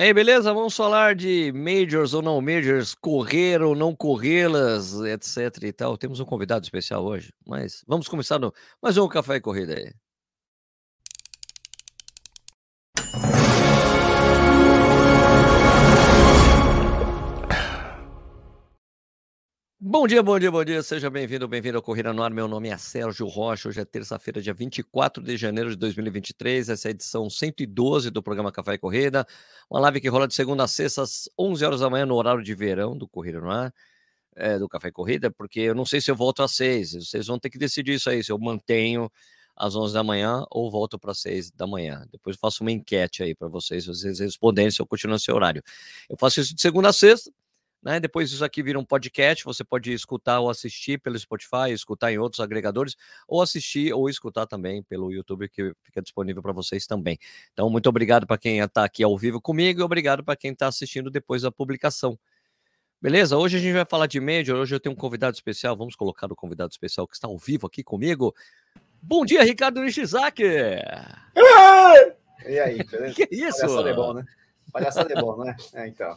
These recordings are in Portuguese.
E aí, beleza? Vamos falar de majors ou não majors, correr ou não corrê-las, etc e tal. Temos um convidado especial hoje, mas vamos começar no mais um Café e Corrida aí. Bom dia, bom dia, bom dia. Seja bem-vindo, bem-vindo ao Corrida no Ar. Meu nome é Sérgio Rocha. Hoje é terça-feira, dia 24 de janeiro de 2023. Essa é a edição 112 do programa Café e Corrida. Uma live que rola de segunda a sexta, às 11 horas da manhã, no horário de verão do Corrida no Ar, é, do Café e Corrida, porque eu não sei se eu volto às 6. Vocês vão ter que decidir isso aí, se eu mantenho às 11 da manhã ou volto para as 6 da manhã. Depois eu faço uma enquete aí para vocês, vocês responderem se eu continuo nesse horário. Eu faço isso de segunda a sexta né? Depois isso aqui vira um podcast, você pode escutar ou assistir pelo Spotify, escutar em outros agregadores, ou assistir ou escutar também pelo YouTube, que fica disponível para vocês também. Então, muito obrigado para quem está aqui ao vivo comigo e obrigado para quem está assistindo depois da publicação. Beleza? Hoje a gente vai falar de Major, hoje eu tenho um convidado especial, vamos colocar o convidado especial que está ao vivo aqui comigo. Bom dia, Ricardo Nishizaki! E aí, beleza? Que isso? é bom, né? Palhaçada é bom, né? É, então.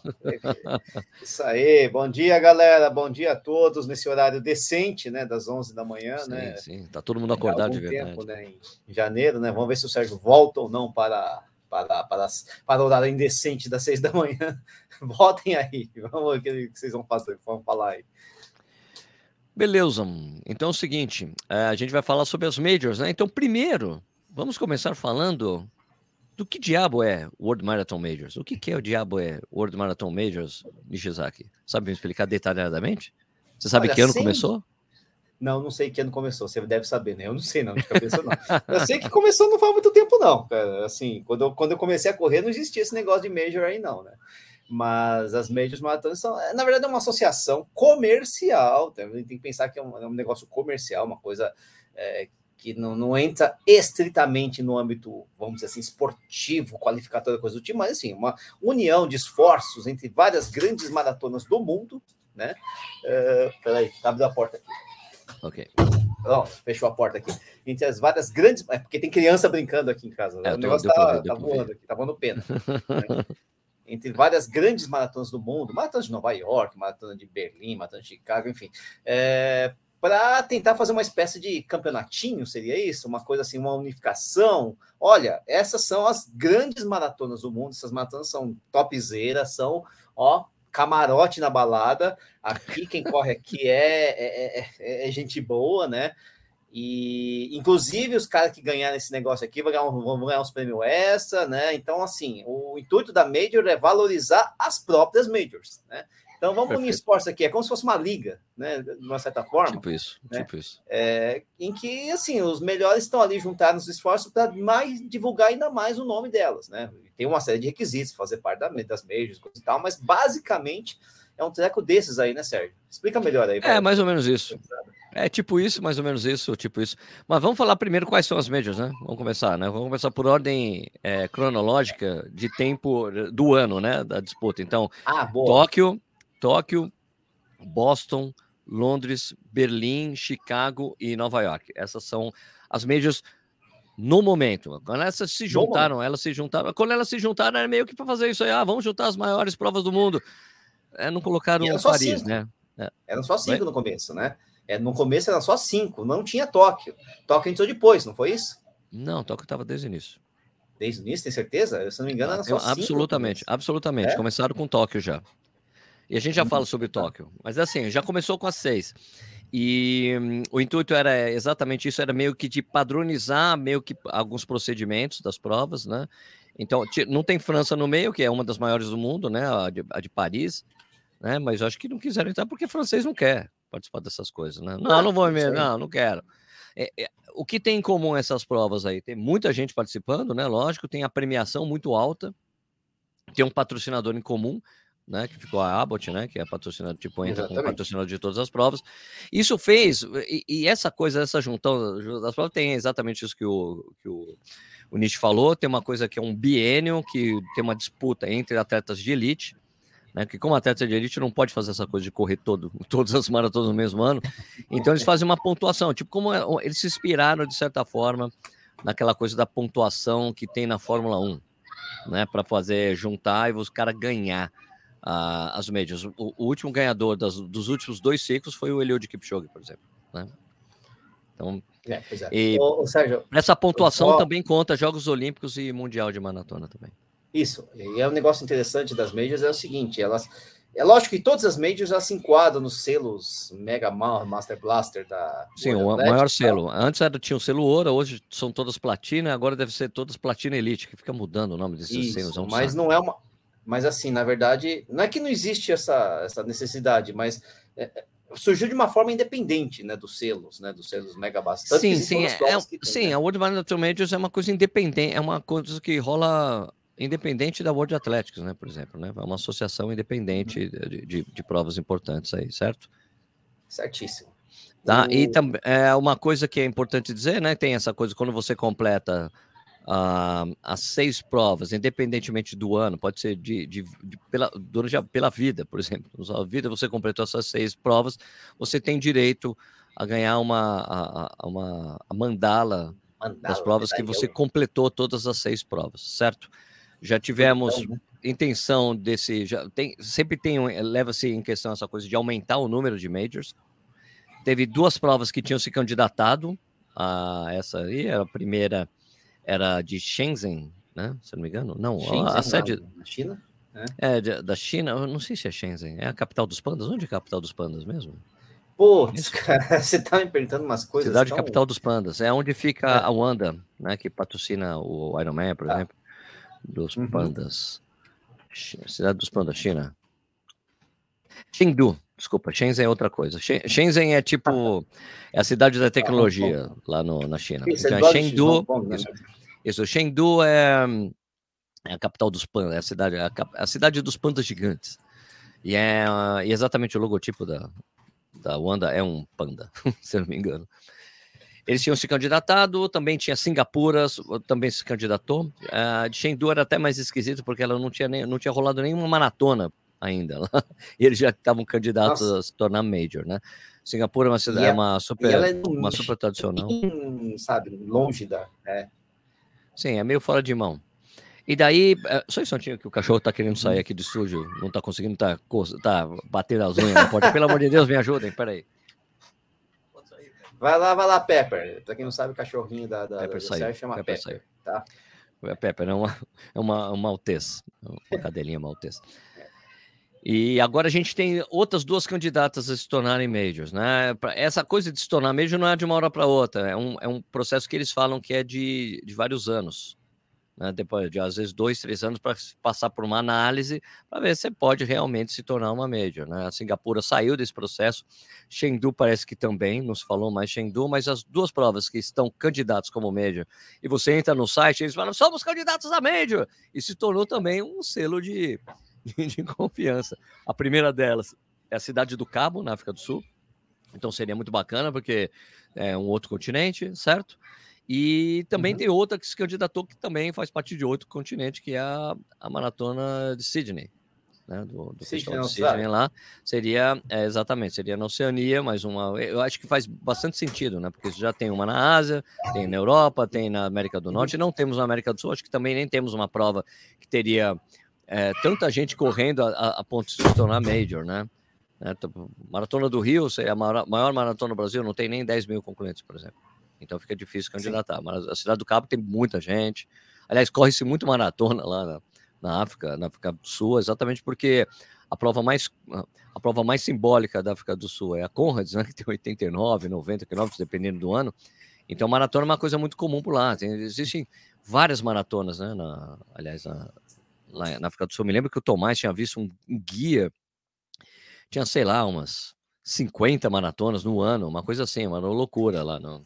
Isso aí. Bom dia, galera. Bom dia a todos nesse horário decente, né? Das 11 da manhã, sim, né? Sim, tá todo mundo acordado de verdade. tempo, né? Em janeiro, né? Vamos ver se o Sérgio volta ou não para para, para, para o horário indecente das 6 da manhã. Votem aí. Vamos ver o que vocês vão fazer. Vamos falar aí. Beleza. Então é o seguinte, é, a gente vai falar sobre as majors, né? Então, primeiro, vamos começar falando do que diabo é World Marathon Majors? O que, que é o diabo é World Marathon Majors, Nishizaki? Sabe me explicar detalhadamente? Você sabe Olha, que ano sim. começou? Não, não sei que ano começou. Você deve saber, né? Eu não sei, não, de cabeça, não. eu sei que começou não faz muito tempo, não. Cara. Assim, quando eu, quando eu comecei a correr, não existia esse negócio de Major aí, não, né? Mas as Majors Maratonas são, é, na verdade, é uma associação comercial. Tá? Tem que pensar que é um, é um negócio comercial, uma coisa é, que não, não entra estritamente no âmbito, vamos dizer assim, esportivo, qualificatório, coisa do tipo, mas assim, uma união de esforços entre várias grandes maratonas do mundo, né? Uh, peraí, abriu a porta aqui. Ok. Fechou a porta aqui. Entre as várias grandes. É porque tem criança brincando aqui em casa. Né? É, o negócio tá, tá voando aqui, tá voando pena. né? Entre várias grandes maratonas do mundo, maratona de Nova York, maratona de Berlim, maratona de Chicago, enfim. É, para tentar fazer uma espécie de campeonatinho, seria isso? Uma coisa assim, uma unificação. Olha, essas são as grandes maratonas do mundo, essas maratonas são topzeiras, são, ó, camarote na balada. Aqui, quem corre aqui é, é, é, é gente boa, né? E, inclusive, os caras que ganharem esse negócio aqui vão ganhar, vão ganhar uns prêmios extra, né? Então, assim, o intuito da Major é valorizar as próprias Majors, né? Então vamos Perfeito. unir esportes aqui, é como se fosse uma liga, né? De uma certa forma. Tipo isso, né? tipo isso. É, em que assim, os melhores estão ali juntados nos esforços para mais divulgar ainda mais o nome delas, né? Tem uma série de requisitos, fazer parte da, das majors e tal, mas basicamente é um treco desses aí, né, Sérgio? Explica melhor aí. É, mais ou menos isso. É tipo isso, mais ou menos isso, tipo isso. Mas vamos falar primeiro quais são as majors, né? Vamos começar, né? Vamos começar por ordem é, cronológica de tempo do ano, né? Da disputa. Então, ah, Tóquio, Tóquio, Boston, Londres, Berlim, Chicago e Nova York. Essas são as majors no momento. Quando elas se juntaram, elas se juntaram. Quando elas se juntaram, era meio que para fazer isso aí. Ah, vamos juntar as maiores provas do mundo. É, não colocaram Paris, cinco. né? É. Eram só cinco no começo, né? É, no começo eram só cinco, não tinha Tóquio. Tóquio entrou depois, não foi isso? Não, Tóquio estava desde o início. Desde o início, tem certeza? Se não me engano, era só absolutamente, cinco. Absolutamente, absolutamente. É? Começaram com Tóquio já. E a gente já fala sobre Tóquio, mas assim, já começou com as seis. E hum, o intuito era exatamente isso, era meio que de padronizar meio que alguns procedimentos das provas, né? Então, não tem França no meio, que é uma das maiores do mundo, né? A de, a de Paris, né? Mas eu acho que não quiseram entrar porque francês não quer participar dessas coisas, né? Não, não vou mesmo, não, não quero. É, é, o que tem em comum essas provas aí? Tem muita gente participando, né? Lógico, tem a premiação muito alta, tem um patrocinador em comum, né, que ficou a Abbott, né, que é patrocinador, tipo, entra Exatamente. como patrocinador de todas as provas. Isso fez, e, e, essa coisa, essa juntão das provas tem exatamente isso que o, que o, o Nietzsche falou, tem uma coisa que é um biênio, que tem uma disputa entre atletas de elite, né, que como atleta de elite não pode fazer essa coisa de correr todo, todas as maratonas no mesmo ano, então eles fazem uma pontuação, tipo, como é, eles se inspiraram, de certa forma, naquela coisa da pontuação que tem na Fórmula 1, né? Para fazer juntar e os caras ganhar as médias. O, o, último ganhador das, dos últimos dois ciclos foi o Eliud Kipchoge, por exemplo. Né? Então, é, é. E ô, ô, Sérgio, essa pontuação ó, também conta Jogos Olímpicos e Mundial de Maratona também. Isso. E é um negócio interessante das majors é o seguinte, elas é lógico que todas as majors já se enquadram nos selos Mega Master Blaster da. Sim, o maior selo. Antes era, tinha o selo ouro, hoje são todas platina, agora deve ser todas platina elite, que fica mudando o nome desses Isso, selos. É um mas saco. não é uma. Mas assim, na verdade, não é que não existe essa, essa necessidade, mas é, é surgiu de uma forma independente, né, dos selos, né, dos selos Mega Blaster. Sim, sim, é, é, sim, né? a World Marathon Majors é uma coisa independente, é uma coisa que rola independente da World Athletics, né, por exemplo, né? É uma associação independente uhum. de, de, de, provas importantes aí, certo? Certíssimo. Tá, o... e também é uma coisa que é importante dizer, né? Tem essa coisa quando você completa uh, as seis provas, independentemente do ano, pode ser de, de, de pela, durante a, pela vida, por exemplo. Na sua vida você completou essas seis provas, você tem direito a ganhar uma, a, a uma a mandala, mandala das provas que você completou todas as seis provas, certo? Já tivemos então, intenção desse, já tem, sempre tem leva-se em questão essa coisa de aumentar o número de majors. Teve duas provas que tinham se candidatado a essa aí, a primeira era de Shenzhen, né? Se não me engano, não, Shenzhen, a sede da China. É, é da China, eu não sei se é Shenzhen, é a capital dos pandas. Onde é a capital dos pandas mesmo? Putz, cara, você tá me perguntando umas coisas. Cidade tão... capital dos pandas, é onde fica é. a Wanda, né? Que patrocina o Ironman, por ah. exemplo dos uhum. pandas. Cidade dos pandas, China. Chengdu, desculpa, Shenzhen é outra coisa. Shenzhen é tipo é a cidade da tecnologia lá no, na China. Isso, então, é Chengdu, né? isso, isso, Chengdu é, é, a capital dos pandas, é a cidade, é a, a cidade dos pandas gigantes. E é e exatamente o logotipo da, da Wanda é um panda, se eu não me engano. Eles tinham se candidatado, também tinha Singapura, também se candidatou. A de Chengdu era até mais esquisito, porque ela não tinha, nem, não tinha rolado nenhuma maratona ainda. e eles já estavam candidatos Nossa. a se tornar major, né? Singapura é uma, cidade, é, é uma super, é uma super tradicional. Sabe, longe da. É. Sim, é meio fora de mão. E daí, é, só um instantinho que o cachorro tá querendo sair aqui do estúdio, não tá conseguindo, tá, tá batendo as unhas na porta. Pelo amor de Deus, me ajudem, peraí. Vai lá, vai lá, Pepper. Pra quem não sabe, o cachorrinho da, da, Pepper saiu. chama Pepper. Pepper tá? É Pepper é uma, é uma, uma maltês, uma cadelinha maltês. E agora a gente tem outras duas candidatas a se tornarem majors, né? Essa coisa de se tornar major não é de uma hora para outra, é um, é um processo que eles falam que é de, de vários anos né, depois de às vezes dois, três anos para passar por uma análise para ver se pode realmente se tornar uma major. Né? A Singapura saiu desse processo, Chengdu parece que também, nos falou mais Chengdu, mas as duas provas que estão candidatos como major, e você entra no site, eles falam, somos candidatos a major, e se tornou também um selo de, de, confiança. A primeira delas é a cidade do Cabo, na África do Sul, então seria muito bacana, porque é um outro continente, certo? E também uhum. tem outra que se candidatou que também faz parte de outro continente, que é a, a maratona de Sydney. Né, do, do Sydney, de Sydney lá, seria, é, exatamente, seria na Oceania, mas uma, eu acho que faz bastante sentido, né, porque já tem uma na Ásia, tem na Europa, tem na América do Norte, uhum. não temos na América do Sul, acho que também nem temos uma prova que teria é, tanta gente correndo a, a, ponto de se tornar major, né, né Maratona do Rio, seria a maior, maior maratona do Brasil, não tem nem 10 mil concorrentes, por exemplo. Então fica difícil candidatar. Sim. Mas a Cidade do Cabo tem muita gente. Aliás, corre-se muito maratona lá na, na, África, na África do Sul, exatamente porque a prova mais a prova mais simbólica da África do Sul é a Conrads, né, que tem 89, 90 quilômetros, dependendo do ano. Então, maratona é uma coisa muito comum por lá. Tem, existem várias maratonas, né? Na, aliás, na, lá na África do Sul. Me lembro que o Tomás tinha visto um, um guia, tinha, sei lá, umas 50 maratonas no ano, uma coisa assim, uma loucura lá no,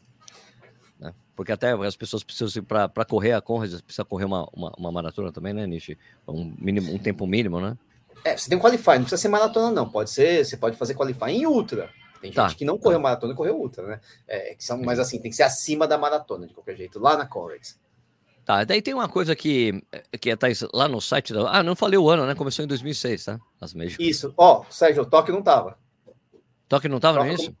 porque até as pessoas precisam, para correr a Conrad, precisa correr uma, uma, uma, maratona também, né, Nishi? Um, mínimo, um tempo mínimo, né? É, você tem um qualify, não precisa ser maratona, não. Pode ser, você pode fazer qualify em ultra. Tem tá, gente que não tá. correu maratona e correu ultra, né? É, que são, mas assim, tem que ser acima da maratona, de qualquer jeito, lá na Conrad. Tá, daí tem uma coisa que, que tá lá no site da. Ah, não falei o ano, né? Começou em 2006, tá? As Majors. Isso, ó, oh, Sérgio, o Tóquio não tava. Tóquio não tava, não é isso?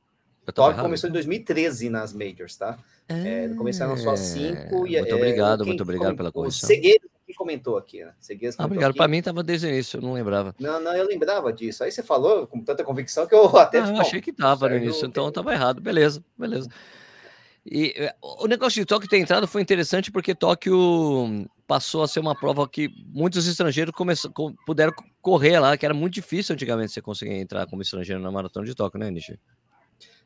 Tóquio começou em 2013 nas Majors, tá? É, começaram só cinco. E, muito é, obrigado, muito obrigado pela correção. O Segueiro Quem comentou aqui, né? Seguias ah, obrigado. Para mim estava desde o início, eu não lembrava. Não, não, eu lembrava disso. Aí você falou com tanta convicção que eu até. Ah, eu achei que estava no início, então estava errado. Beleza, beleza. E eh, o negócio de Tóquio ter entrado foi interessante porque Tóquio passou a ser uma prova que muitos estrangeiros começam, puderam correr lá, que era muito difícil antigamente você conseguir entrar como estrangeiro na maratona de Tóquio, né, Nishi?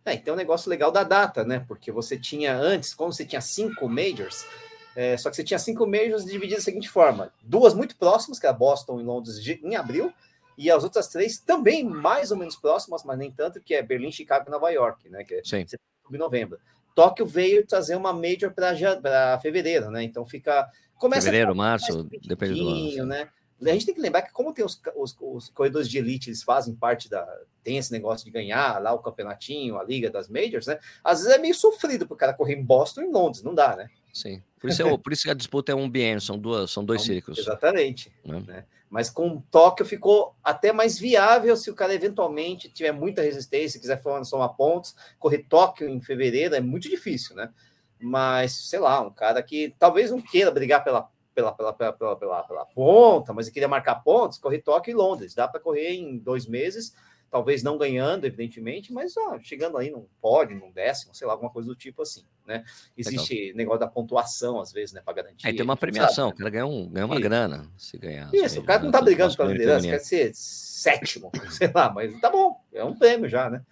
É, então é um negócio legal da data, né? Porque você tinha antes, como você tinha cinco majors, é, só que você tinha cinco majors divididas da seguinte forma: duas muito próximas, que é Boston e Londres em abril, e as outras três também mais ou menos próximas, mas nem tanto, que é Berlim, Chicago e Nova York, né? Que é Sim. em novembro. Tóquio veio trazer uma major para fevereiro, né? Então fica. Começa fevereiro, março, depende do ano. né? A gente tem que lembrar que, como tem os, os, os, corredores de elite, eles fazem parte da. Tem esse negócio de ganhar lá o campeonatinho, a liga das majors, né? Às vezes é meio sofrido para o cara correr em Boston e em Londres, não dá, né? Sim. Por isso, é, por isso que a disputa é um bienio, são, duas, são dois círculos. Exatamente. Né? Né? Mas com Tóquio ficou até mais viável se o cara eventualmente tiver muita resistência, quiser somar pontos, correr Tóquio em fevereiro é muito difícil, né? Mas, sei lá, um cara que talvez não queira brigar pela, pela, pela, pela, pela, pela, pela ponta, mas ele queria marcar pontos, correr Tóquio e Londres. Dá para correr em dois meses talvez não ganhando, evidentemente, mas ó, chegando aí num pódio, num décimo, sei lá, alguma coisa do tipo assim, né? Existe Legal. negócio da pontuação, às vezes, né, para garantir. Aí tem uma premiação, sabe, o cara ganha, um, ganha uma grana se ganhar. Isso, o cara não tá brigando pela liderança, quer ser sétimo, sei lá, mas tá bom, é um prêmio já, né?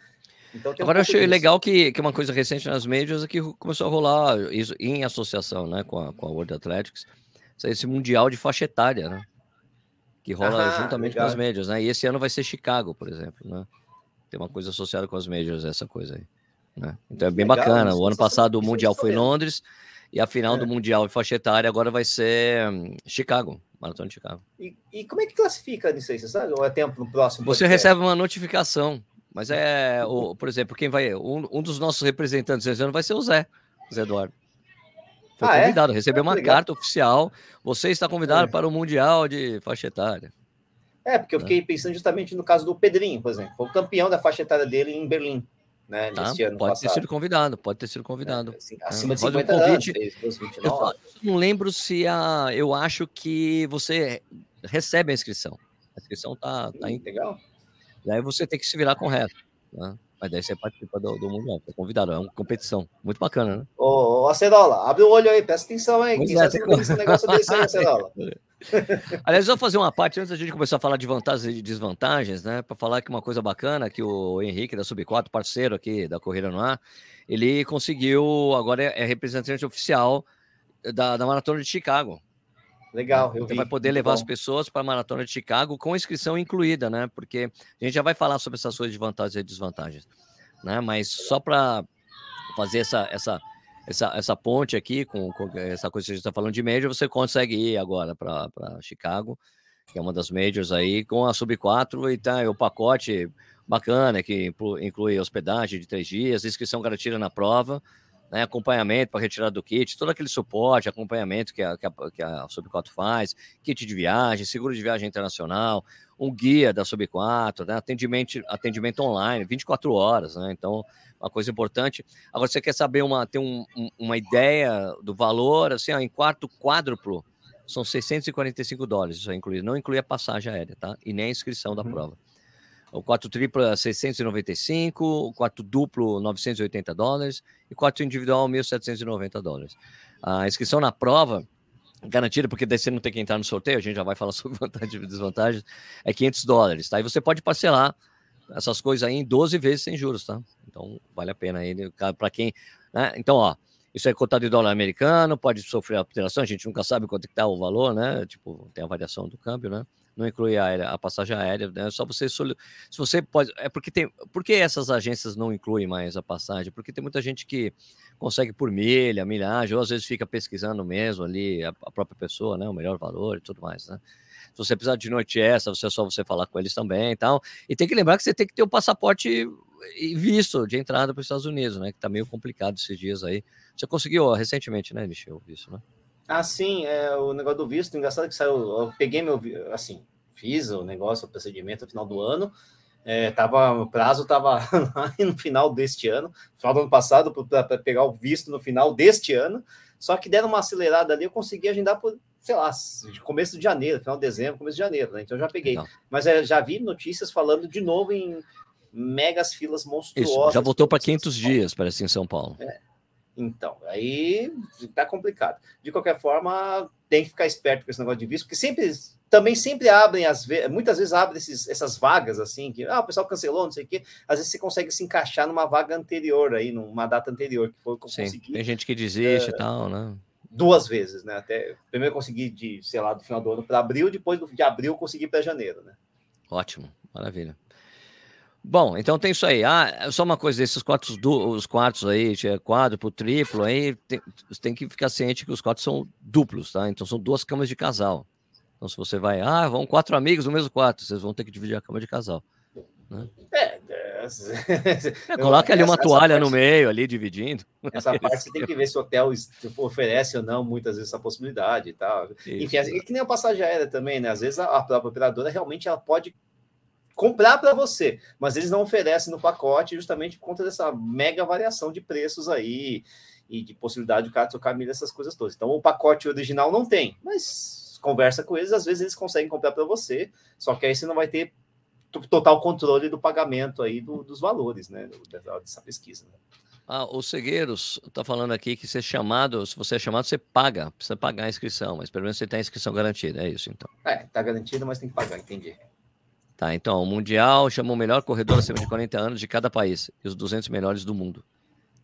Então, Agora um eu achei disso. legal que, que uma coisa recente nas médias é que começou a rolar isso em associação né, com, a, com a World Athletics, esse mundial de faixa etária, né? Que rola ah, juntamente legal. com as médias, né? E esse ano vai ser Chicago, por exemplo, né? Tem uma coisa associada com as médias, essa coisa aí. Né? Então é bem legal, bacana. O ano passado o Mundial foi em Londres e a final é. do Mundial de faixa etária agora vai ser hum, Chicago, Maratona de Chicago. E, e, como é que classifica nisso aí, você sabe? Ou é tempo no próximo? Você recebe uma notificação, mas é, o, por exemplo, quem vai. Um, um dos nossos representantes esse ano vai ser o Zé, Zé Eduardo. Foi ah, é? convidado, é? recebeu uma carta oficial. Você está convidado é. para o Mundial de faixa etária. É, porque eu fiquei pensando justamente no caso do Pedrinho, por exemplo. Foi o campeão da faixa etária dele em Berlim. Né, tá, ano pode passado. ter sido convidado, pode ter sido convidado. É, assim, acima de 50 um convite, anos, eu não lembro se a. Eu acho que você recebe a inscrição. A inscrição tá, tá hum, em... legal. E aí você tem que se virar correto. Né? Mas daí você participa do, do Mundial, é convidado, é uma competição. Muito bacana, né? Ô, ô Acerola, abre o olho aí, presta atenção aí. Quem é, sabe tem... esse negócio desse aí, Acerola. Aliás, eu vou fazer uma parte antes da gente começar a falar de vantagens e desvantagens, né? Para falar que uma coisa bacana que o Henrique da Sub 4, parceiro aqui da Corrida no Ar, ele conseguiu, agora é, é representante oficial da, da Maratona de Chicago. Legal, eu vi. vai poder levar as pessoas para a Maratona de Chicago com inscrição incluída, né? Porque a gente já vai falar sobre essas coisas de vantagens e desvantagens, né? Mas só para fazer essa, essa, essa, essa ponte aqui com, com essa coisa que a gente está falando de major, você consegue ir agora para Chicago, que é uma das majors aí, com a Sub 4 e tá o pacote bacana, que inclui hospedagem de três dias, inscrição garantida na prova, né, acompanhamento para retirar do kit, todo aquele suporte, acompanhamento que a, que a, que a Sub4 faz, kit de viagem, seguro de viagem internacional, um guia da Sub4, né, atendimento, atendimento online, 24 horas, né, então uma coisa importante. Agora, você quer saber uma, ter um, um, uma ideia do valor, assim, ó, em quarto quádruplo, são 645 dólares, isso é incluído, não inclui a passagem aérea, tá? E nem a inscrição da uhum. prova. O quarto triplo é 695, o quarto duplo 980 dólares e o quarto individual 1.790 dólares. A inscrição na prova garantida, porque daí você não tem que entrar no sorteio, a gente já vai falar sobre vantagens e desvantagens, é 500 dólares, tá? E você pode parcelar essas coisas aí em 12 vezes sem juros, tá? Então vale a pena aí para quem, né? Então, ó, isso é cotado em dólar americano, pode sofrer alteração, a gente nunca sabe quanto está o valor, né? Tipo, tem a variação do câmbio, né? Não inclui a, aérea, a passagem aérea, né? Só você se você pode, é porque tem, por que essas agências não incluem mais a passagem? Porque tem muita gente que consegue por milha, milhagem, ou às vezes fica pesquisando mesmo ali a, a própria pessoa, né, o melhor valor e tudo mais, né? Se você precisar de noite essa, você é só você falar com eles também e tal. E tem que lembrar que você tem que ter o passaporte e visto de entrada para os Estados Unidos, né? Que tá meio complicado esses dias aí. Você conseguiu recentemente, né, Michel, o visto, né? Ah, sim, é o negócio do visto, engraçado que saiu, eu peguei meu, assim, fiz o negócio, o procedimento no final do ano, é, tava, o prazo estava lá no final deste ano, final do ano passado, para pegar o visto no final deste ano, só que deram uma acelerada ali, eu consegui agendar por sei lá, de começo de janeiro, final de dezembro, começo de janeiro, né? Então já peguei. Não. Mas é, já vi notícias falando de novo em megas filas monstruosas. Isso, já voltou para 500 dias, parece, em São Paulo. É. Então, aí tá complicado. De qualquer forma, tem que ficar esperto com esse negócio de visto, porque sempre, também sempre abrem, as muitas vezes abrem esses, essas vagas, assim, que ah, o pessoal cancelou, não sei o quê. Às vezes você consegue se encaixar numa vaga anterior, aí, numa data anterior, que foi que eu Sim, consegui. Tem gente que desiste e uh, tal, né? Duas vezes, né? Até, primeiro eu consegui de, sei lá, do final do ano para abril, depois de abril eu consegui para janeiro, né? Ótimo, maravilha. Bom, então tem isso aí. Ah, só uma coisa, esses quartos, os quartos aí, quádruplo, triplo, aí tem, tem que ficar ciente que os quartos são duplos, tá? Então são duas camas de casal. Então se você vai, ah, vão quatro amigos no mesmo quarto, vocês vão ter que dividir a cama de casal. Né? É, é, é coloca ali uma toalha parte, no meio, ali dividindo. Essa parte você tem que ver se o hotel oferece ou não, muitas vezes, essa possibilidade e tal. Isso, Enfim, é que nem a passagem aérea também, né? Às vezes a, a própria operadora realmente ela pode comprar para você, mas eles não oferecem no pacote justamente por conta dessa mega variação de preços aí e de possibilidade de o cara trocar milha, essas coisas todas. Então, o pacote original não tem, mas conversa com eles, às vezes eles conseguem comprar para você, só que aí você não vai ter total controle do pagamento aí do, dos valores, né, dessa pesquisa. Né? Ah, o Cegueiros está falando aqui que ser chamado, se você é chamado, você paga, precisa pagar a inscrição, mas pelo menos você tem a inscrição garantida, é isso então. É, tá garantido, mas tem que pagar, entendi. Tá, então, o Mundial chamou o melhor corredor acima de 40 anos de cada país e os 200 melhores do mundo.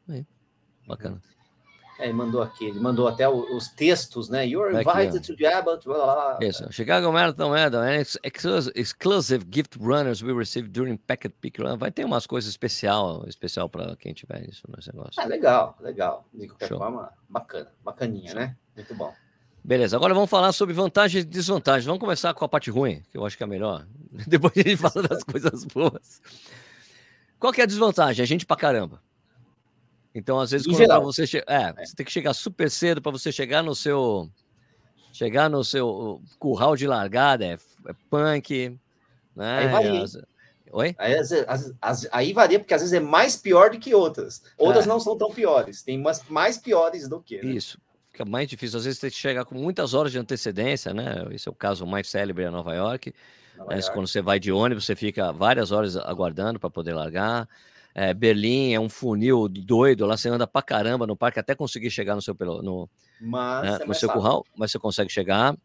Aí, bacana. É, ele mandou aqui, ele mandou até os textos, né? You're invited aqui, to Jabba. Isso. Chicago Marathon Medal and exclusive gift runners we receive during Packet Peak Run. Vai ter umas coisas especial, especial para quem tiver isso nesse negócio. Ah, legal, legal. De qualquer Show. forma, bacana, bacaninha, Show. né? Muito bom. Beleza, agora vamos falar sobre vantagens e desvantagens. Vamos começar com a parte ruim, que eu acho que é a melhor. Depois a gente fala das coisas boas. Qual que é a desvantagem? A gente pra caramba. Então, às vezes, quando você, che... é, é, você tem que chegar super cedo para você chegar no seu chegar no seu curral de largada, é, é punk, né? Aí varia. Oi? Aí, as, as, as, aí, varia, porque às vezes é mais pior do que outras. Outras é. não são tão piores, tem umas mais piores do que. Né? Isso fica mais difícil. Às vezes tem que chegar com muitas horas de antecedência, né? Esse é o caso mais célebre em Nova York. Nova né? York. Quando você vai de ônibus, você fica várias horas aguardando para poder largar. É, Berlim é um funil doido, lá você anda pra caramba no parque até conseguir chegar no seu, no, mas né, é no seu curral, mas você consegue chegar.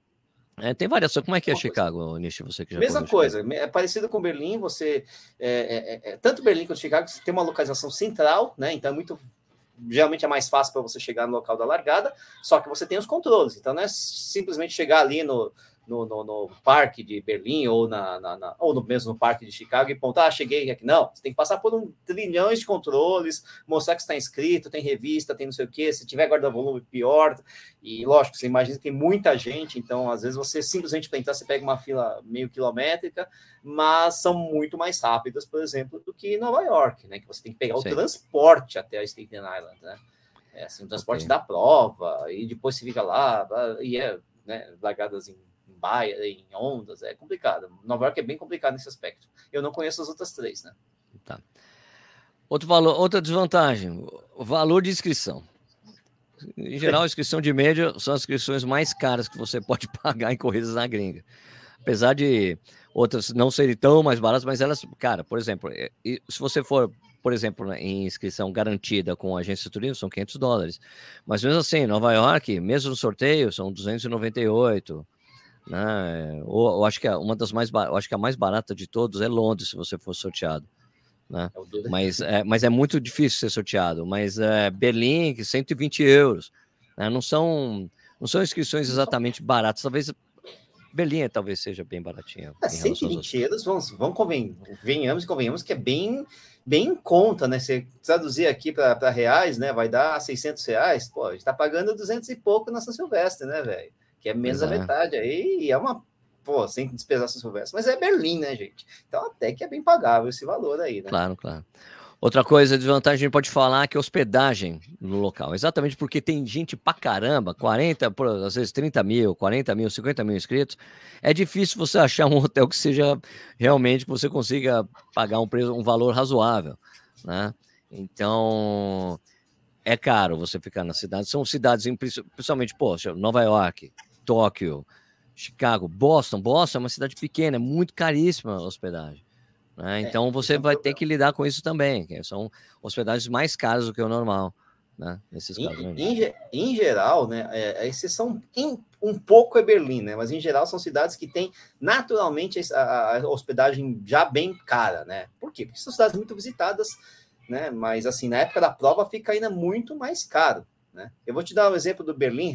É, tem variação. Como é que é Chicago, Nishi? Você que já Mesma coisa, é parecido com Berlim. Você é, é, é, tanto Berlim quanto Chicago você tem uma localização central, né? Então é muito geralmente é mais fácil para você chegar no local da largada, só que você tem os controles. Então não é simplesmente chegar ali no, no, no, no parque de Berlim ou, na, na, na, ou no mesmo no parque de Chicago e pontar, ah, cheguei aqui. Não, você tem que passar por um trilhões de controles, mostrar que está inscrito, tem revista, tem não sei o que, se tiver guarda-volume, pior. E lógico, você imagina que tem muita gente, então às vezes você simplesmente para entrar, você pega uma fila meio quilométrica, mas são muito mais rápidas, por exemplo, do que Nova York, né? Que você tem que pegar Sim. o transporte até a Staten Island, né? É assim, o transporte okay. da prova, e depois você fica lá, e é né, largadas em baia, em ondas, é complicado. Nova York é bem complicado nesse aspecto. Eu não conheço as outras três, né? Tá. Outro valor, outra desvantagem, o valor de inscrição. Em geral, a inscrição de média são as inscrições mais caras que você pode pagar em corridas na gringa. Apesar de outras não serem tão mais baratas, mas elas, cara, por exemplo, se você for, por exemplo, em inscrição garantida com a agência de turismo, são 500 dólares. Mas mesmo assim, Nova York, mesmo no sorteio, são 298. Né? Ou, eu acho que uma das mais, eu acho que a mais barata de todos é Londres, se você for sorteado. Né? É mas, é, mas é muito difícil ser sorteado. Mas é, Berlim, 120 euros. Né? Não, são, não são inscrições exatamente baratas. Talvez Berlim talvez seja bem baratinha. É, 120 euros, vamos, vamos conven, venhamos e convenhamos que é bem, bem em conta, né? Se traduzir aqui para reais, né? Vai dar 600 reais. Pô, a gente tá pagando 200 e pouco na São Silvestre, né, velho? Que é menos da é. metade aí, e é uma, pô, sem despesar São Silvestre, mas é Berlim, né, gente? Então até que é bem pagável esse valor aí, né? Claro, claro. Outra coisa, desvantagem, a gente pode falar que é hospedagem no local. Exatamente porque tem gente pra caramba, 40, às vezes 30 mil, 40 mil, 50 mil inscritos. É difícil você achar um hotel que seja realmente que você consiga pagar um preço, um valor razoável, né? Então, é caro você ficar na cidade. São cidades, principalmente, poxa, Nova York, Tóquio, Chicago, Boston. Boston é uma cidade pequena, é muito caríssima a hospedagem. Né? É, então você é vai ter que lidar com isso também, são hospedagens mais caras do que o normal. Né? Nesses em, casos, em, em, geral, né, é, a exceção em, um pouco é Berlim, né? Mas em geral são cidades que têm naturalmente a, a, hospedagem já bem cara, né? Por quê? Porque são cidades muito visitadas, né? Mas assim, na época da prova fica ainda muito mais caro. Né? Eu vou te dar um exemplo do Berlim,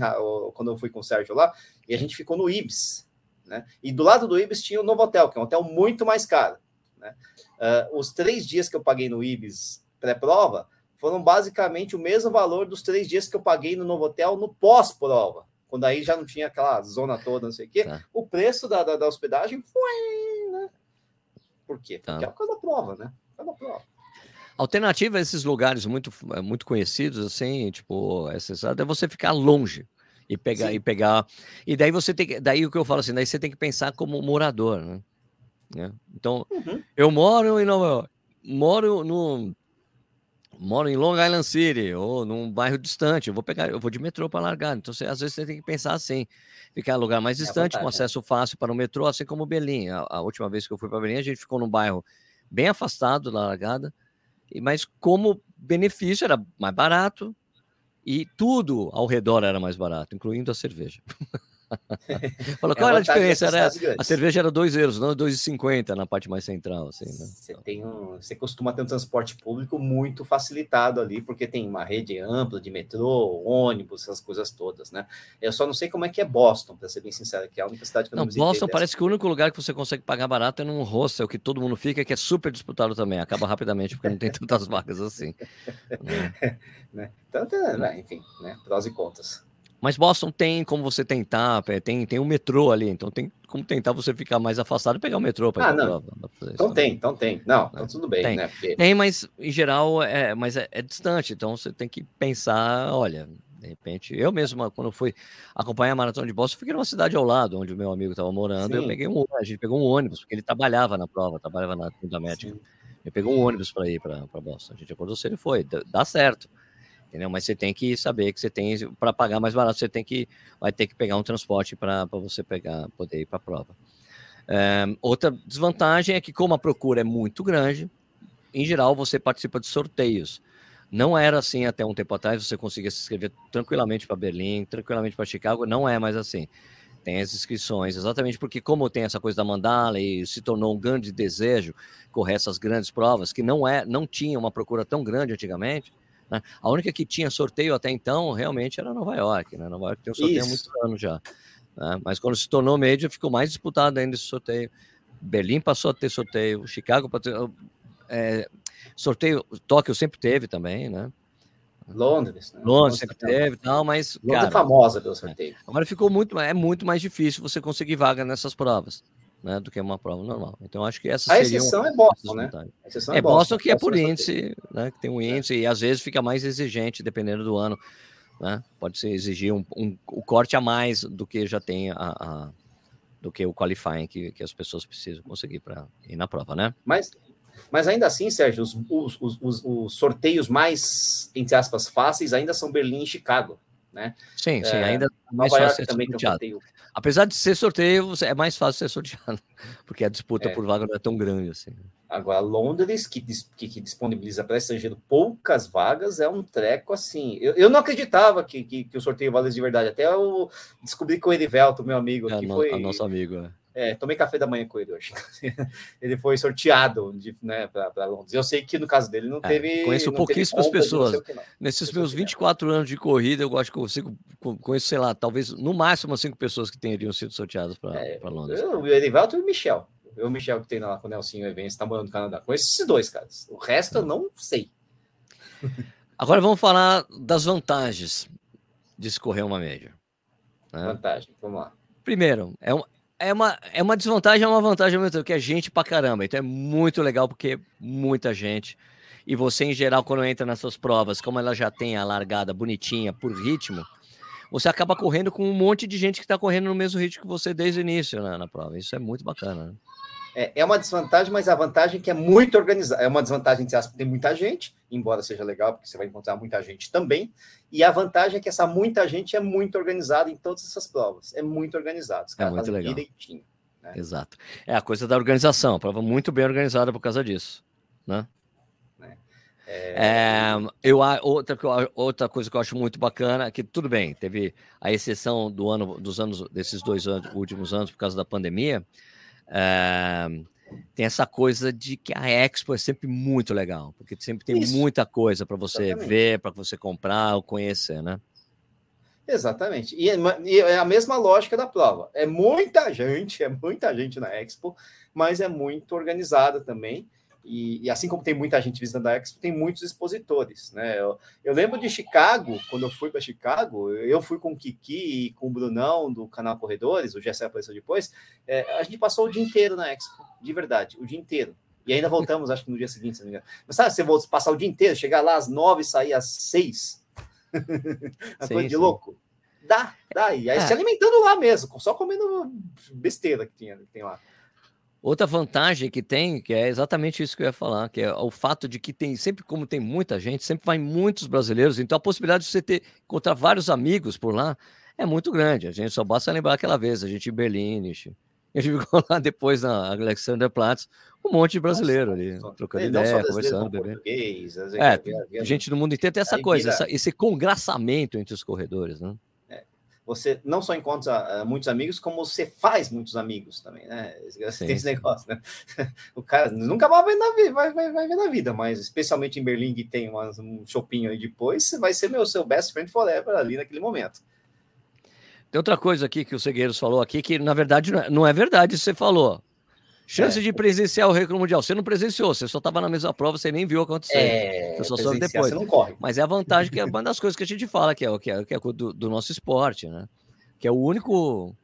quando eu fui com o Sérgio lá, e a gente ficou no Ibis. Né? E do lado do Ibis tinha o Novo Hotel, que é um hotel muito mais caro. Né? Uh, os três dias que eu paguei no Ibis pré-prova foram basicamente o mesmo valor dos três dias que eu paguei no Novo Hotel no pós-prova. Quando aí já não tinha aquela zona toda, não sei o quê. Tá. O preço da, da, da, hospedagem foi. Né? Por quê? Porque tá. é por causa da prova, né? Por causa da prova. Alternativa a esses lugares muito, eh, muito conhecidos, assim, tipo, é você ficar longe e pegar Sim. e pegar. E daí você tem que. Daí o que eu falo assim, daí você tem que pensar como morador, né? né? Então, uhum. eu moro em Nova York, moro no. Moro em Long Island City ou num bairro distante. Eu vou pegar, eu vou de metrô para largar. Então, você, às vezes você tem que pensar assim, ficar em lugar mais é distante, é com acesso fácil para o metrô, assim como Berlim. A, a última vez que eu fui para Berlim, a gente ficou num bairro bem afastado da largada mas como benefício era mais barato e tudo ao redor era mais barato, incluindo a cerveja. Falou, é qual era a diferença? Era, a cerveja era 2 euros, não 2,50 na parte mais central. Assim, né? você, tem um, você costuma ter um transporte público muito facilitado ali, porque tem uma rede ampla de metrô, ônibus, essas coisas todas, né? Eu só não sei como é que é Boston, para ser bem sincero, que é a única cidade que eu não, não Boston parece que o único lugar que você consegue pagar barato é num hostel, que todo mundo fica, que é super disputado também, acaba rapidamente, porque não tem tantas vagas assim. né? né? Então, né, enfim, né? prós e contras. Mas Boston tem como você tentar, tem, tem um metrô ali, então tem como tentar você ficar mais afastado e pegar o metrô para ah, não. então tem, então tem. Não, então tudo bem, tem. né? Porque... Tem, mas em geral é, mas é, é, distante, então você tem que pensar, olha, de repente, eu mesmo, quando fui acompanhar a maratona de Boston, fiquei numa cidade ao lado, onde o meu amigo estava morando, Sim. eu peguei um, a gente pegou um ônibus, porque ele trabalhava na prova, trabalhava na Médica. Sim. Eu peguei um ônibus para ir para Boston. A gente acordou cedo e foi, dá certo entendeu? Mas você tem que saber que você tem para pagar mais barato, você tem que vai ter que pegar um transporte para você pegar, poder ir para a prova. É, outra desvantagem é que como a procura é muito grande, em geral você participa de sorteios. Não era assim até um tempo atrás, você conseguia se inscrever tranquilamente para Berlim, tranquilamente para Chicago, não é mais assim. Tem as inscrições, exatamente porque como tem essa coisa da mandala e se tornou um grande desejo correr essas grandes provas, que não é, não tinha uma procura tão grande antigamente, né? A única que tinha sorteio até então realmente era Nova York. Né? Nova York tem um sorteio Isso. há muitos anos já. Né? Mas quando se tornou média, ficou mais disputado ainda esse sorteio. Berlim passou a ter sorteio, Chicago passou é, sorteio, Tóquio sempre teve também, né? Londres, né? Londres sempre teve tal, mas. Londres é cara, é famosa pelo sorteio. Agora ficou muito, é muito mais difícil você conseguir vaga nessas provas né, do que uma prova normal. Então, acho que essa a exceção é Boston, né? A exceção é, é Boston, Boston que é por índice, né, que tem um índice é. e às vezes fica mais exigente dependendo do ano, né? Pode ser exigir um, um, um corte a mais do que já tem a, a do que o qualifying que, que as pessoas precisam conseguir para ir na prova, né? Mas mas ainda assim, Sérgio, os, os, os, os, sorteios mais, entre aspas, fáceis ainda são Berlim e Chicago, né? Sim, sim, é, ainda mais Nova York também tem um sorteio Apesar de ser sorteio, é mais fácil ser sorteado, porque a disputa é. por vaga não é tão grande assim. Agora, Londres, que, que, que disponibiliza para estrangeiro poucas vagas, é um treco assim. Eu, eu não acreditava que, que, que o sorteio valesse de verdade. Até eu descobri com o Erivelto, meu amigo, é, que no, foi. nosso amigo, é. É, tomei café da manhã com ele hoje. ele foi sorteado de, né, para Londres. Eu sei que no caso dele não é, teve. Conheço não pouquíssimas teve pessoas. Nesses meus 24 anos de corrida, eu acho que eu consigo. Conheço, sei lá, talvez no máximo cinco pessoas que teriam sido sorteadas para é, Londres. Eu, o Erivaldo e o Michel. Eu e o Michel que tem lá com o Nelsinho Evans, está morando no Canadá. Conheço esses dois caras. O resto eu não sei. Agora vamos falar das vantagens de escorrer uma média. Né? Vantagem, vamos lá. Primeiro, é, um, é uma, é uma desvantagem, é uma vantagem muito, que é gente pra caramba. Então é muito legal porque muita gente. E você, em geral, quando entra nessas provas, como ela já tem a largada bonitinha por ritmo, você acaba correndo com um monte de gente que está correndo no mesmo ritmo que você desde o início né, na prova. Isso é muito bacana. Né? É, é uma desvantagem, mas a vantagem é que é muito organizada. É uma desvantagem que tem muita gente, embora seja legal, porque você vai encontrar muita gente também. E a vantagem é que essa muita gente é muito organizada em todas essas provas. É muito organizado. Os é muito legal. direitinho. Né? Exato. É a coisa da organização. Prova muito bem organizada por causa disso. Né? É, é eu, outra, outra coisa que eu acho muito bacana, que tudo bem, teve a exceção do ano, dos anos, desses dois anos, últimos anos, por causa da pandemia. Tem essa coisa de que a Expo é sempre muito legal, porque sempre tem Isso. muita coisa para você Exatamente. ver, para você comprar ou conhecer, né? Exatamente. E é, e é, a mesma lógica da prova. É muita gente, é muita gente na Expo, mas é muito organizada também. E, e, assim como tem muita gente visitando a Expo, tem muitos expositores, né? Eu, eu lembro de Chicago, quando eu fui para Chicago, eu fui com o Kiki e com o Brunão do canal Corredores, o Gessé apareceu depois, é, a gente passou o dia inteiro na Expo, de verdade, o dia inteiro. E ainda voltamos, acho que no dia seguinte, se não me engano. Mas sabe, você passar o dia inteiro, chegar lá às nove e sair às seis? a sim, coisa de sim. louco. Dá, dá. E aí é. se alimentando lá mesmo, só comendo besteira que, tinha, que tem lá. Outra vantagem que tem, que é exatamente isso que eu ia falar, que é o fato de que tem, sempre como tem muita gente, sempre vai muitos brasileiros, então a possibilidade de você ter, encontrar vários amigos por lá é muito grande. A gente só basta lembrar aquela vez, a gente em Berlim, a gente ficou lá depois na Alexanderplatz, um monte de brasileiro Nossa, ali, trocando é, ideia, conversando, bebendo. É, gente do mundo inteiro tem essa coisa, essa, esse congraçamento entre os corredores, né? Você não só encontra uh, muitos amigos, como você faz muitos amigos também, né? Tem esse negócio, né? O cara nunca mais vai, na, vai, vai, vai ver na vida, mas especialmente em Berlim, que tem umas, um shopping aí depois, você vai ser meu seu best friend forever ali naquele momento. Tem outra coisa aqui que o Segueiros falou aqui, que na verdade não é, é verdade, você falou. Chance é. de presenciar o recorde mundial. Você não presenciou, você só estava na mesma prova, você nem viu acontecer. É, você só soube depois. Você não corre. Mas é a vantagem que é uma das coisas que a gente fala, que é, que é, que é do, do nosso esporte, né? Que é o único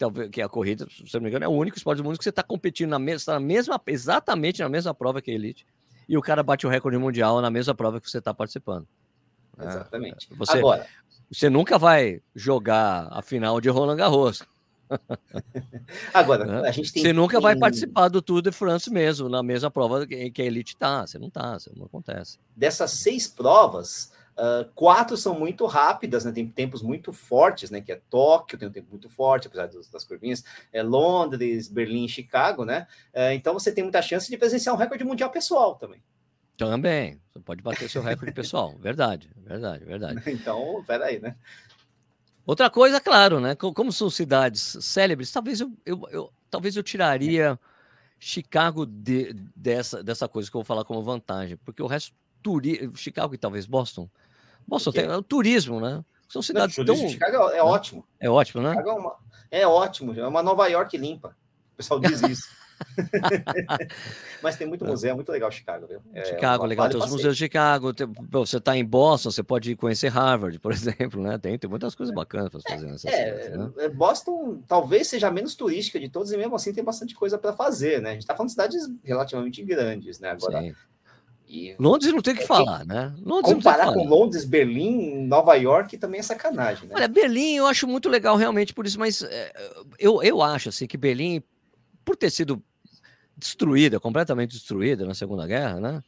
talvez que a corrida, se não me engano, é o único esporte do mundo que você está competindo na mesma, tá na mesma, exatamente na mesma prova que a elite, e o cara bate o recorde mundial na mesma prova que você está participando. Exatamente. É, você, Agora, você nunca vai jogar a final de Roland Garros. Agora, né? a gente tem. Você nunca vai participar do Tour de France mesmo, na mesma prova que a Elite tá. Você não tá, não acontece. Dessas seis provas, uh, quatro são muito rápidas, né? Tem tempos muito fortes, né? Que é Tóquio, tem um tempo muito forte, apesar das, das curvinhas, é Londres, Berlim, Chicago, né? Uh, então você tem muita chance de presenciar um recorde mundial pessoal também. Também, você pode bater seu recorde pessoal, verdade, verdade, verdade. Então, peraí, né? Outra coisa, claro, né? Como são cidades célebres, talvez eu, eu, eu talvez eu tiraria Chicago de, dessa, dessa coisa que eu vou falar como vantagem, porque o resto, turi, Chicago e talvez Boston. Boston tem o turismo, né? São cidades Não, tão. Chicago é, é ótimo. É ótimo, né? É, uma, é ótimo, é uma Nova York limpa. O pessoal diz isso. Mas tem muito museu, é muito legal Chicago, viu? É, Chicago, legal. Tem os museus de Chicago. Tem, você está em Boston, você pode conhecer Harvard, por exemplo, né? Tem, tem muitas coisas bacanas para fazer nessa é, cidade, né? É, Boston talvez seja a menos turística de todos, e mesmo assim tem bastante coisa para fazer, né? A gente está falando de cidades relativamente grandes, né? Agora. Sim. E... Londres não tem o que é falar, né? Londres comparar com Londres, Berlim, Nova York também é sacanagem, né? Olha, Berlim eu acho muito legal realmente por isso, mas é, eu, eu acho assim que Berlim, por ter sido destruída, completamente destruída na Segunda Guerra, né?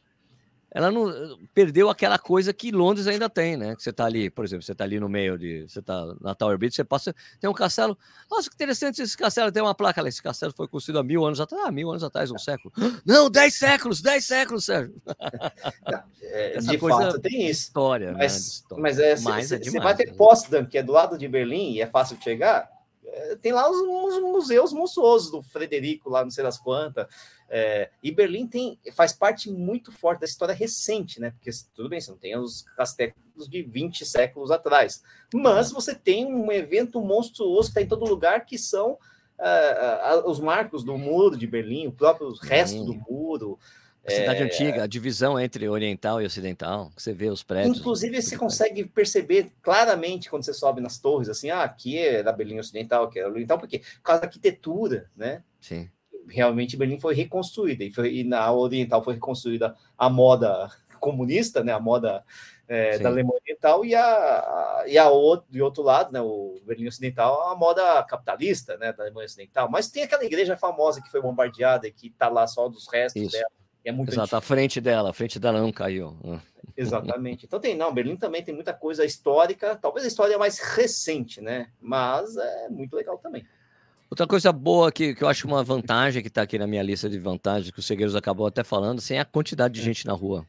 Ela não perdeu aquela coisa que Londres ainda tem, né? Que você tá ali, por exemplo, você tá ali no meio de, você tá na Tower Bridge, você passa, tem um castelo. Nossa, que interessante esse castelo, tem uma placa lá. Esse castelo foi construído há mil anos atrás, ah, mil anos atrás, um século. Não, dez séculos, dez séculos, Sérgio. É, de fato, tem isso. História, mas, né? História. mas é, mas é você vai ter né? Potsdam, que é do lado de Berlim e é fácil de chegar. É, tem lá os, os museus monstruosos do Frederico, lá não sei das quantas. É, e Berlim tem, faz parte muito forte da história recente, né? Porque tudo bem, você não tem os castelos de 20 séculos atrás, mas você tem um evento monstruoso que está em todo lugar, que são uh, uh, os marcos do muro de Berlim, o próprio resto do muro. A cidade é... antiga, a divisão entre oriental e ocidental, você vê os prédios. Inclusive, você consegue perceber claramente quando você sobe nas torres, assim, ah, aqui é da Berlim Ocidental, aqui é Oriental, porque por causa da arquitetura, né? Sim. Realmente Berlim foi reconstruída, e, foi, e na Oriental foi reconstruída a moda comunista, né? A moda é, da Alemanha Oriental e a, e a outro, de outro lado, né? O Berlim Ocidental, a moda capitalista, né? Da Alemanha Ocidental. Mas tem aquela igreja famosa que foi bombardeada e que está lá só dos restos Isso. dela. É muito Exato, antigo. a frente dela, a frente dela não caiu. Exatamente. Então tem, não, Berlim também tem muita coisa histórica, talvez a história mais recente, né? Mas é muito legal também. Outra coisa boa que, que eu acho uma vantagem que está aqui na minha lista de vantagens, que o Segueiros acabou até falando, sem a quantidade de é. gente na rua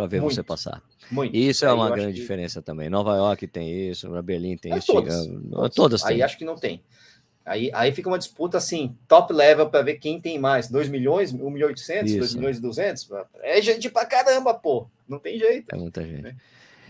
para ver muito, você passar. Muito. Isso é uma grande que... diferença também. Nova York tem isso, Berlim tem é isso. Todas, todas. todas Aí acho que não tem. Aí, aí fica uma disputa assim, top level para ver quem tem mais. 2 milhões, 1 milhão e 800, 2 milhões e 200. É gente pra caramba, pô. Não tem jeito. É muita gente. Né?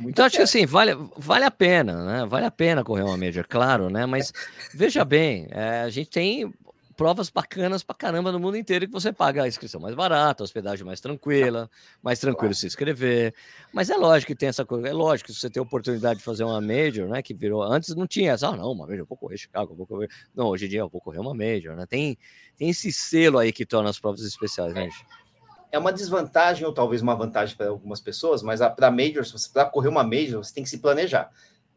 então, acho que assim, vale, vale a pena, né? Vale a pena correr uma major, claro, né? Mas veja bem, é, a gente tem provas bacanas pra caramba no mundo inteiro que você paga a inscrição mais barata, a hospedagem mais tranquila, mais tranquilo se inscrever. Mas é lógico que tem essa coisa, é lógico que se você tem a oportunidade de fazer uma major, né, que virou, antes não tinha essa, ah, não, uma major, eu vou correr Chicago, eu vou correr. Não, hoje em dia eu vou correr uma major, né? Tem, tem esse selo aí que torna as provas especiais, né, gente? é uma desvantagem ou talvez uma vantagem para algumas pessoas, mas para majors, para correr uma major, você tem que se planejar.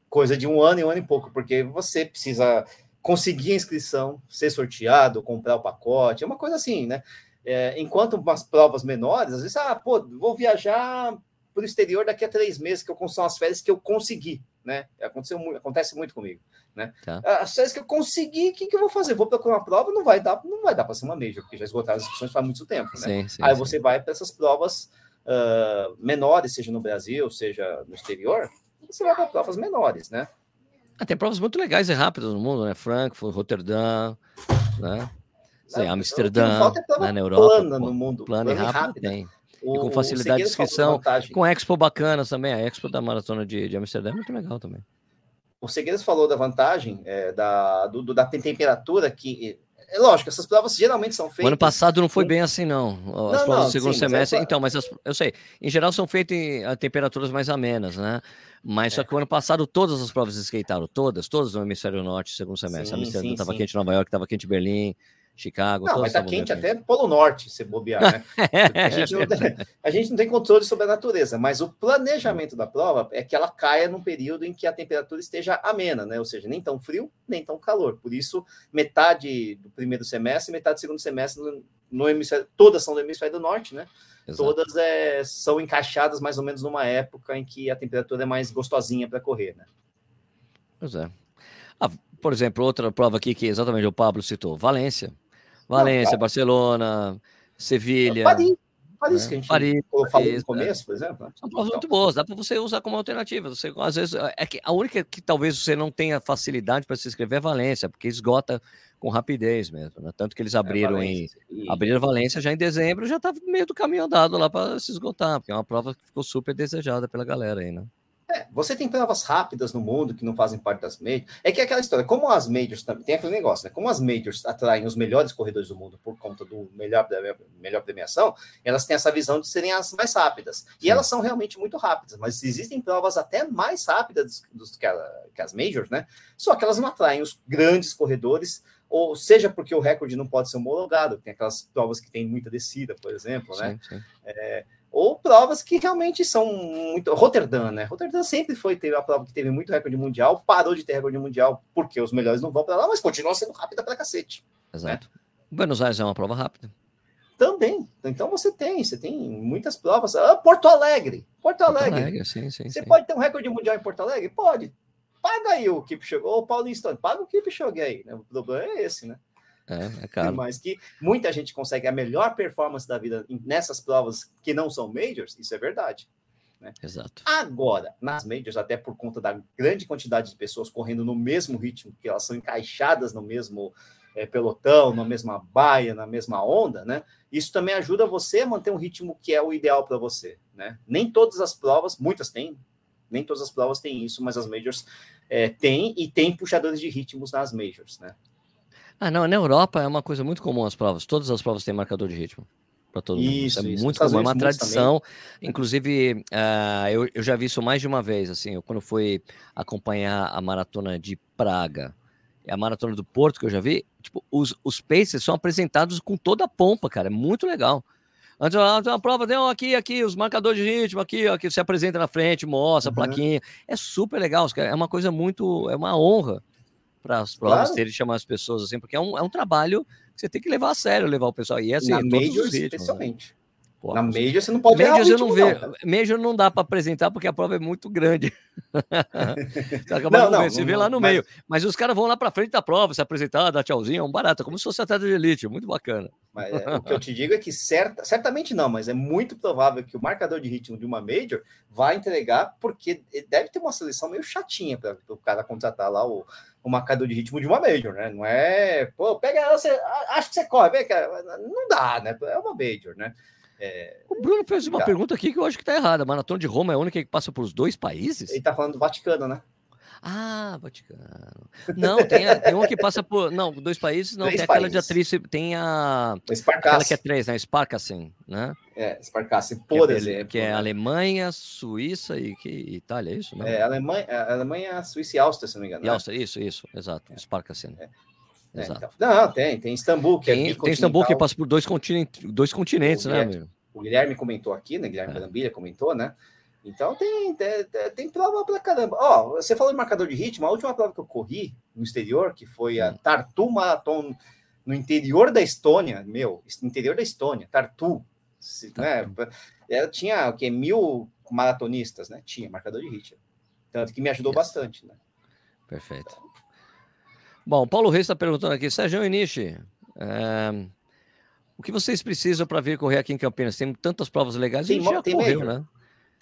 Coisa de um ano e um ano e pouco, porque você precisa conseguir a inscrição, ser sorteado, comprar o pacote, é uma coisa assim, né? É, enquanto umas provas menores, às vezes, ah, pô, vou viajar para o exterior daqui a três meses, que eu consigo as férias que eu consegui, né? Aconteceu, acontece muito comigo, né? Tá. As férias que eu consegui, o que, que eu vou fazer? Vou procurar uma prova, não vai dar, não vai dar para ser uma major, porque já esgotaram as inscrições faz muito tempo, né? Sim, sim, Aí sim. você vai para essas provas uh, menores, seja no Brasil, seja no exterior, você vai para provas menores, né? Ah, tem provas muito legais e rápidas no mundo, né? Frankfurt, Roterdã, né? Sim, Amsterdã, é né? na Europa. Plana no mundo. Plano e rápido rápida. tem. O, e com facilidade de inscrição. Com Expo bacana também. A Expo da Maratona de, de Amsterdã é muito legal também. O Segueiros falou da vantagem é, da, do, da temperatura que é lógico, essas provas geralmente são feitas. O ano passado não foi bem assim, não. As não, provas não, do segundo sim, semestre. É... Então, mas as, eu sei, em geral são feitas em a temperaturas mais amenas, né? Mas é. só que o ano passado todas as provas esquentaram, todas, todas no hemisfério norte, segundo semestre. Sim, Amsterdã estava quente, Nova York estava quente, Berlim. Chicago. Não, mas tá quente até Polo Norte, se bobear, né? a, gente não tem, a gente não tem controle sobre a natureza, mas o planejamento da prova é que ela caia num período em que a temperatura esteja amena, né? Ou seja, nem tão frio, nem tão calor. Por isso, metade do primeiro semestre, metade do segundo semestre no, no hemisfério, todas são do hemisfério do norte, né? Exato. Todas é, são encaixadas mais ou menos numa época em que a temperatura é mais gostosinha para correr, né? Pois é. Ah, por exemplo, outra prova aqui que exatamente o Pablo citou, Valência. Valência, não, Barcelona, Sevilha. Paris, Paris, né? que a gente Paris, falou Paris, no começo, por exemplo. São provas então. muito boas, dá para você usar como alternativa. Você, às vezes, é que a única que talvez você não tenha facilidade para se inscrever é Valência, porque esgota com rapidez mesmo, né? Tanto que eles é, abriram é, em e... abriram Valência já em dezembro, já estava meio do caminho andado lá para se esgotar, porque é uma prova que ficou super desejada pela galera aí, né? É, você tem provas rápidas no mundo que não fazem parte das majors. É que é aquela história, como as majors também tem aquele negócio, né? Como as majors atraem os melhores corredores do mundo por conta do melhor, melhor premiação, elas têm essa visão de serem as mais rápidas. E Sim. elas são realmente muito rápidas, mas existem provas até mais rápidas dos, que, a, que as majors, né? Só que elas não atraem os grandes corredores ou seja porque o recorde não pode ser homologado, tem aquelas provas que tem muita descida, por exemplo, né? Sim, sim. É, ou provas que realmente são muito. Roterdã, né? Roterdã sempre foi teve a prova que teve muito recorde mundial, parou de ter recorde mundial porque os melhores não vão para lá, mas continua sendo rápida para cacete. Né? Exato. Né? Buenos Aires é uma prova rápida. Também. Então você tem, você tem muitas provas. Ah, Porto Alegre. Porto Alegre. Porto Alegre sim, sim, você sim. pode ter um recorde mundial em Porto Alegre? Pode. Paga aí o Kipchoge, ou o Paulista, paga o Kipchoge aí. Né? O problema é esse, né? É, é caro. Mas que muita gente consegue a melhor performance da vida nessas provas que não são majors, isso é verdade. Né? Exato. Agora, nas majors, até por conta da grande quantidade de pessoas correndo no mesmo ritmo, que elas são encaixadas no mesmo é, pelotão, na mesma baia, na mesma onda, né? Isso também ajuda você a manter um ritmo que é o ideal para você, né? Nem todas as provas, muitas têm, nem todas as provas têm isso, mas as majors é, têm e tem puxadores de ritmos nas majors, né? Ah, não, na Europa é uma coisa muito comum as provas. Todas as provas têm marcador de ritmo. Para todo isso, mundo. Isso é muito comum, é uma tradição. Também. Inclusive, uh, eu, eu já vi isso mais de uma vez. Assim, eu, quando fui acompanhar a maratona de Praga, a maratona do Porto que eu já vi, tipo, os, os paces são apresentados com toda a pompa, cara. É muito legal. Antes, antes uma prova, tem aqui, aqui, os marcadores de ritmo, aqui, aqui, se apresenta na frente, mostra a plaquinha. É super legal, é uma coisa muito, é uma honra para provas claro. terem chamar as pessoas assim, porque é um, é um trabalho que você tem que levar a sério, levar o pessoal. E é assim, Na Major, ritmos, né? especialmente. Né? Pô, Na Major você não pode Major eu não vejo. Major não dá para apresentar porque a prova é muito grande. você acaba não, não, não, você vê lá no mas... meio. Mas os caras vão lá para frente da prova, se apresentar, dar tchauzinho, é um barato, como se fosse atleta de elite, muito bacana. Mas é, o que eu te digo é que certa, certamente não, mas é muito provável que o marcador de ritmo de uma Major vai entregar, porque deve ter uma seleção meio chatinha para o cara contratar lá o, o marcador de ritmo de uma Major, né? Não é, pô, pega, você, acho que você corre, não dá, né? É uma Major, né? É, o Bruno fez uma pergunta aqui que eu acho que está errada. A Maratona de Roma é a única que passa por os dois países? Ele está falando do Vaticano, né? Ah, Vaticano. Não, tem, a, tem uma que passa por. Não, dois países, não, três tem aquela países. de atriz, tem a. Aquela que é três, né? Sparkassen, né? É, Sparkassen, por que é, exemplo. Que é né? Alemanha, Suíça e que, Itália, é isso? Não? É, Alemanha, Alemanha, Suíça e Áustria, se não me engano. E né? Áustria, isso, isso, exato. É. Sparkassen. É. É, então. Não, tem, tem Istambul, que é tem, é Tem Istambul que passa por dois continentes, dois continentes, né, amigo? O Guilherme comentou aqui, né? Guilherme é. Brambilha comentou, né? Então tem, tem, tem prova pra caramba. Ó, você falou de marcador de ritmo, a última prova que eu corri no exterior, que foi a hum. Tartu Marathon no interior da Estônia, meu, interior da Estônia, Tartu, né? Ela tinha o que mil maratonistas, né? Tinha marcador de ritmo. Tanto que me ajudou yes. bastante, né? Perfeito. Bom, Paulo Reis está perguntando aqui, Sérgio Inishi, é, o que vocês precisam para vir correr aqui em Campinas? Tem tantas provas legais, tem, já tem correu, né?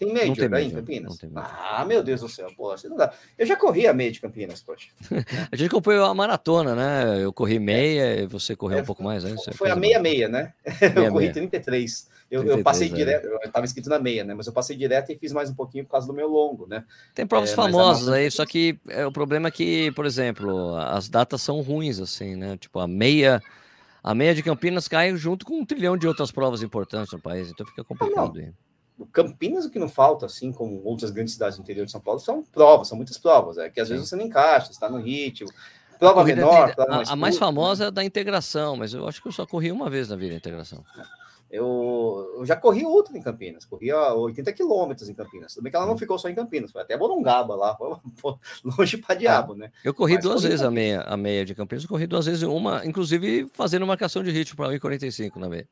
Tem tem aí em Campinas? Ah, meu Deus do céu, pô, não dá. Eu já corri a meia de Campinas, poxa. a gente acompanhou a maratona, né? Eu corri meia, é. você correu é, um pouco mais, né? Você foi a meia-meia, né? Meia, eu corri meia. 33. Eu, 33, eu passei é. direto, eu estava escrito na meia, né? Mas eu passei direto e fiz mais um pouquinho por causa do meu longo, né? Tem provas é, famosas aí, só que é, o problema é que, por exemplo, as datas são ruins, assim, né? Tipo, a meia. A meia de Campinas cai junto com um trilhão de outras provas importantes no país, então fica complicado. Não, não. Campinas, o que não falta, assim como outras grandes cidades do interior de São Paulo, são provas, são muitas provas. É que às vezes você não encaixa, está no ritmo. Prova menor, prova mais A, a mais famosa é da integração, mas eu acho que eu só corri uma vez na vida a integração. É. Eu, eu, já corri ultra em Campinas, corri a 80 quilômetros em Campinas. Tudo bem que ela não hum. ficou só em Campinas, foi até Morungaba lá, foi longe para diabo, né? Eu corri Mas duas vezes a meia, a meia de Campinas, eu corri duas vezes uma, inclusive fazendo marcação de ritmo para 1,45 na meia.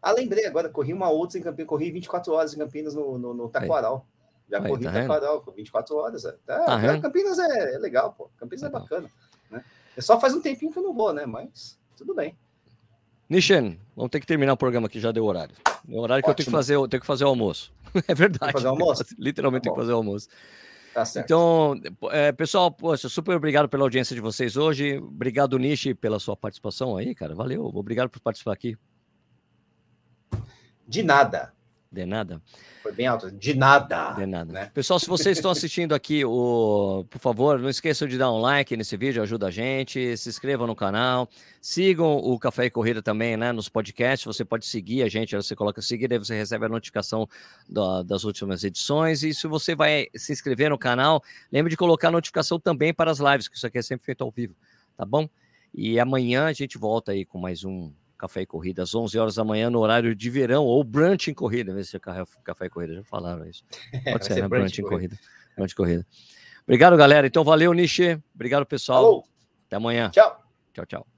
ah, lembrei agora, corri uma outra em Campinas, corri 24 horas em Campinas no, no, no Taquaral. Já Aí, corri tá Taquaral, com 24 horas. É. Tá, tá Campinas é, é, legal, pô. Campinas é bacana. Né? É só faz um tempinho que eu não vou, né? Mas tudo bem. Nishen, vamos ter que terminar o programa aqui, já deu horário. Deu horário Ótimo. que eu tenho que fazer, eu tenho que fazer o almoço. É verdade. fazer o almoço? Literalmente tá tem que fazer o almoço. Tá certo. Então, é, pessoal, poxa, super obrigado pela audiência de vocês hoje. Obrigado, Nishi, pela sua participação aí, cara. Valeu. Obrigado por participar aqui. De nada. De nada. Foi bem alto. De nada. De nada. Né? Pessoal, se vocês estão assistindo aqui, o... por favor, não esqueçam de dar um like nesse vídeo, ajuda a gente. Se inscrevam no canal. Sigam o Café e Corrida também, né? Nos podcasts. Você pode seguir a gente, você coloca seguir, aí você recebe a notificação da, das últimas edições. E se você vai se inscrever no canal, lembre de colocar a notificação também para as lives, que isso aqui é sempre feito ao vivo, tá bom? E amanhã a gente volta aí com mais um Café e Corrida, às 11 horas da manhã, no horário de verão, ou brunch em corrida, vê se é café e corrida, já falaram isso. Pode ser, ser né? Brunch, em corrida. Brunch em corrida. Obrigado, galera. Então, valeu, Nishi. Obrigado, pessoal. Até amanhã. Tchau. Tchau, tchau.